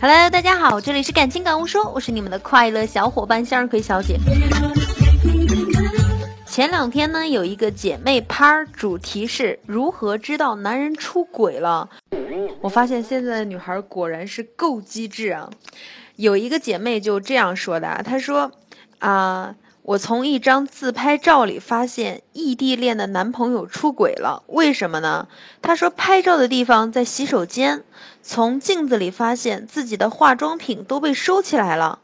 Hello，大家好，这里是感情感悟说，我是你们的快乐小伙伴向日葵小姐。前两天呢，有一个姐妹趴，主题是如何知道男人出轨了。我发现现在的女孩果然是够机智啊！有一个姐妹就这样说的，她说：“啊，我从一张自拍照里发现异地恋的男朋友出轨了，为什么呢？”他说：“拍照的地方在洗手间，从镜子里发现自己的化妆品都被收起来了。”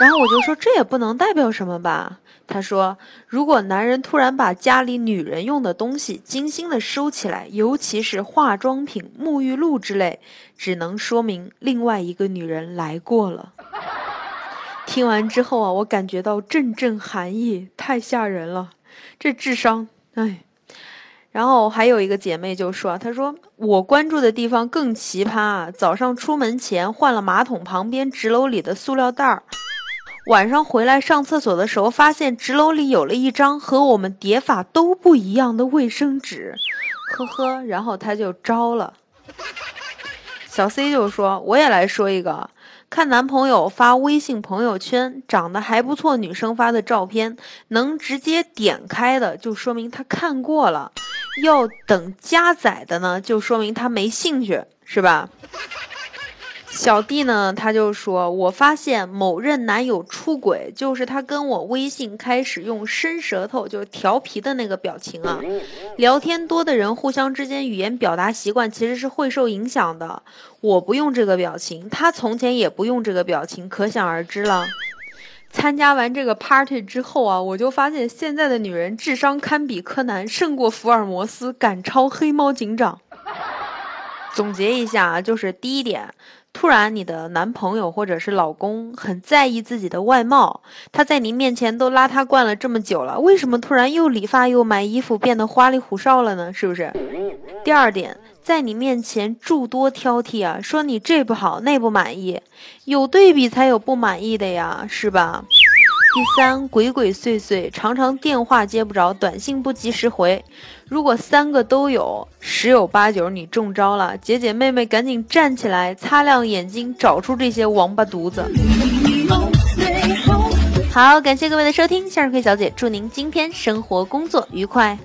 然后我就说：“这也不能代表什么吧？”他说：“如果男人突然把家里女人用的东西精心的收起来，尤其是化妆品、沐浴露之类，只能说明另外一个女人来过了。”听完之后啊，我感觉到阵阵寒意，太吓人了，这智商，哎。然后还有一个姐妹就说：“她说我关注的地方更奇葩，早上出门前换了马桶旁边纸篓里的塑料袋儿。”晚上回来上厕所的时候，发现纸篓里有了一张和我们叠法都不一样的卫生纸，呵呵，然后他就招了。小 C 就说：“我也来说一个，看男朋友发微信朋友圈，长得还不错，女生发的照片能直接点开的，就说明他看过了；要等加载的呢，就说明他没兴趣，是吧？”小弟呢，他就说：“我发现某任男友出轨，就是他跟我微信开始用伸舌头，就是调皮的那个表情啊。聊天多的人，互相之间语言表达习惯其实是会受影响的。我不用这个表情，他从前也不用这个表情，可想而知了。参加完这个 party 之后啊，我就发现现在的女人智商堪比柯南，胜过福尔摩斯，赶超黑猫警长。总结一下啊，就是第一点。”突然，你的男朋友或者是老公很在意自己的外貌，他在你面前都邋遢惯了这么久了，为什么突然又理发又买衣服变得花里胡哨了呢？是不是？第二点，在你面前诸多挑剔啊，说你这不好那不满意，有对比才有不满意的呀，是吧？第三鬼鬼祟祟常常电话接不着短信不及时回。如果三个都有十有八九你中招了姐姐妹妹赶紧站起来擦亮眼睛找出这些王八犊子。好感谢各位的收听向日葵小姐祝您今天生活工作愉快。